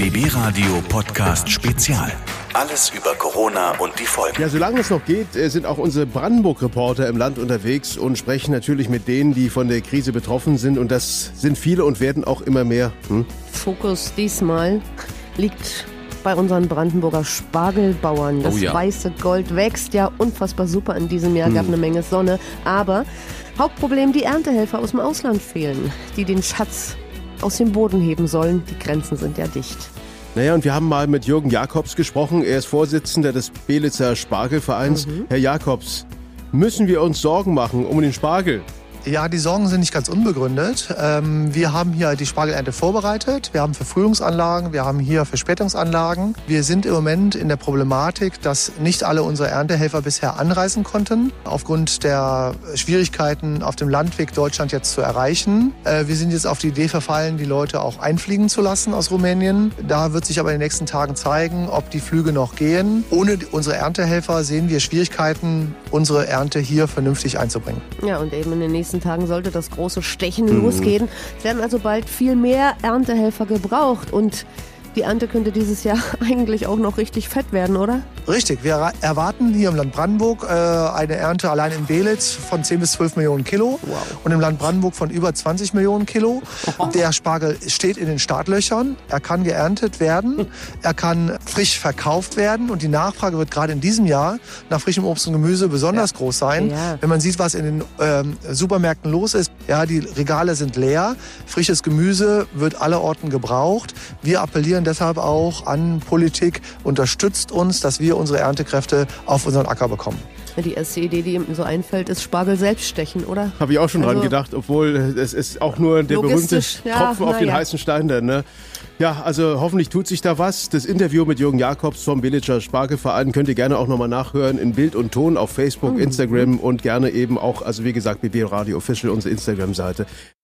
BB Radio Podcast Spezial. Alles über Corona und die Folgen. Ja, solange es noch geht, äh, sind auch unsere Brandenburg-Reporter im Land unterwegs und sprechen natürlich mit denen, die von der Krise betroffen sind. Und das sind viele und werden auch immer mehr. Hm? Fokus diesmal liegt bei unseren Brandenburger Spargelbauern. Das Oh ja. weiße Gold wächst ja unfassbar super in diesem Jahr, Hm. gab eine Menge Sonne. Aber Hauptproblem, die Erntehelfer aus dem Ausland fehlen, die den Schatz aus dem Boden heben sollen. Die Grenzen sind ja dicht. Naja, und wir haben mal mit Jürgen Jakobs gesprochen. Er ist Vorsitzender des Belitzer Spargelvereins. Herr Jakobs, müssen wir uns Sorgen machen um den Spargel? Ja, die Sorgen sind nicht ganz unbegründet. Ähm, wir haben hier die Spargelernte vorbereitet. Wir haben Verfrühungsanlagen, wir haben hier Verspätungsanlagen. Wir sind im Moment in der Problematik, dass nicht alle unsere Erntehelfer bisher anreisen konnten, aufgrund der Schwierigkeiten auf dem Landweg Deutschland jetzt zu erreichen. Äh, wir sind jetzt auf die Idee verfallen, die Leute auch einfliegen zu lassen aus Rumänien. Da wird sich aber in den nächsten Tagen zeigen, ob die Flüge noch gehen. Ohne unsere Erntehelfer sehen wir Schwierigkeiten, unsere Ernte hier vernünftig einzubringen. Ja, und eben in den nächsten Tagen sollte das große Stechen losgehen. Es werden also bald viel mehr Erntehelfer gebraucht und die Ernte könnte dieses Jahr eigentlich auch noch richtig fett werden, oder? Richtig, wir erwarten hier im Land Brandenburg äh, eine Ernte allein in Belitz von 10 bis 12 Millionen Kilo und im Land Brandenburg von über 20 Millionen Kilo. Der Spargel steht in den Startlöchern, er kann geerntet werden, er kann frisch verkauft werden und die Nachfrage wird gerade in diesem Jahr nach frischem Obst und Gemüse besonders groß sein. Ja. Wenn man sieht, was in den ähm, Supermärkten los ist, ja, die Regale sind leer, frisches Gemüse wird allerorten gebraucht. Wir appellieren deshalb auch an Politik, unterstützt uns, dass wir unsere Erntekräfte auf unseren Acker bekommen. Die erste Idee, die ihm so einfällt, ist Spargel selbst stechen, oder? Habe ich auch schon dran Also- gedacht, obwohl es ist auch nur der berühmte ja, Tropfen auf na den ja. heißen Stein. Dann, ne? Ja, also hoffentlich tut sich da was. Das Interview mit Jürgen Jakobs vom Belitzer Spargelverein könnt ihr gerne auch nochmal nachhören in Bild und Ton auf Facebook, Instagram und gerne eben auch, also wie gesagt, BB Radio Official, unsere Instagram-Seite.